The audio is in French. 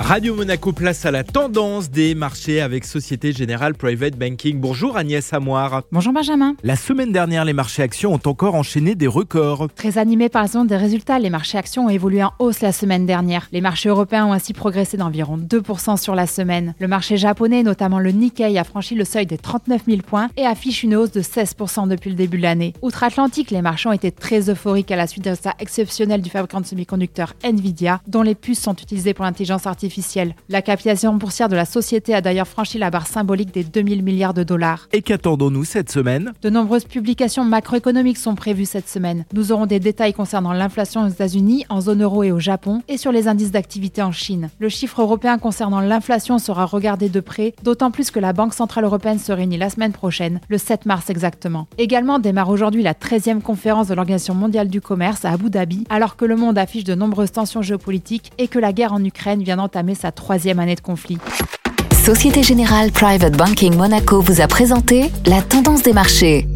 Radio Monaco place à la tendance des marchés avec Société Générale Private Banking. Bonjour Agnès Amoir. Bonjour Benjamin. La semaine dernière, les marchés actions ont encore enchaîné des records. Très animés par exemple des résultats, les marchés actions ont évolué en hausse la semaine dernière. Les marchés européens ont ainsi progressé d'environ 2% sur la semaine. Le marché japonais, notamment le Nikkei, a franchi le seuil des 39 000 points et affiche une hausse de 16% depuis le début de l'année. Outre-Atlantique, les marchés ont été très euphoriques à la suite de ça exceptionnel du fabricant de semi-conducteurs Nvidia, dont les puces sont utilisées pour l'intelligence artificielle la capitalisation boursière de la société a d'ailleurs franchi la barre symbolique des 2000 milliards de dollars. Et qu'attendons-nous cette semaine? De nombreuses publications macroéconomiques sont prévues cette semaine. Nous aurons des détails concernant l'inflation aux États-Unis, en zone euro et au Japon, et sur les indices d'activité en Chine. Le chiffre européen concernant l'inflation sera regardé de près, d'autant plus que la Banque Centrale Européenne se réunit la semaine prochaine, le 7 mars exactement. Également démarre aujourd'hui la 13e conférence de l'Organisation mondiale du commerce à Abu Dhabi, alors que le monde affiche de nombreuses tensions géopolitiques et que la guerre en Ukraine vient d'entamer sa troisième année de conflit. Société Générale Private Banking Monaco vous a présenté la tendance des marchés.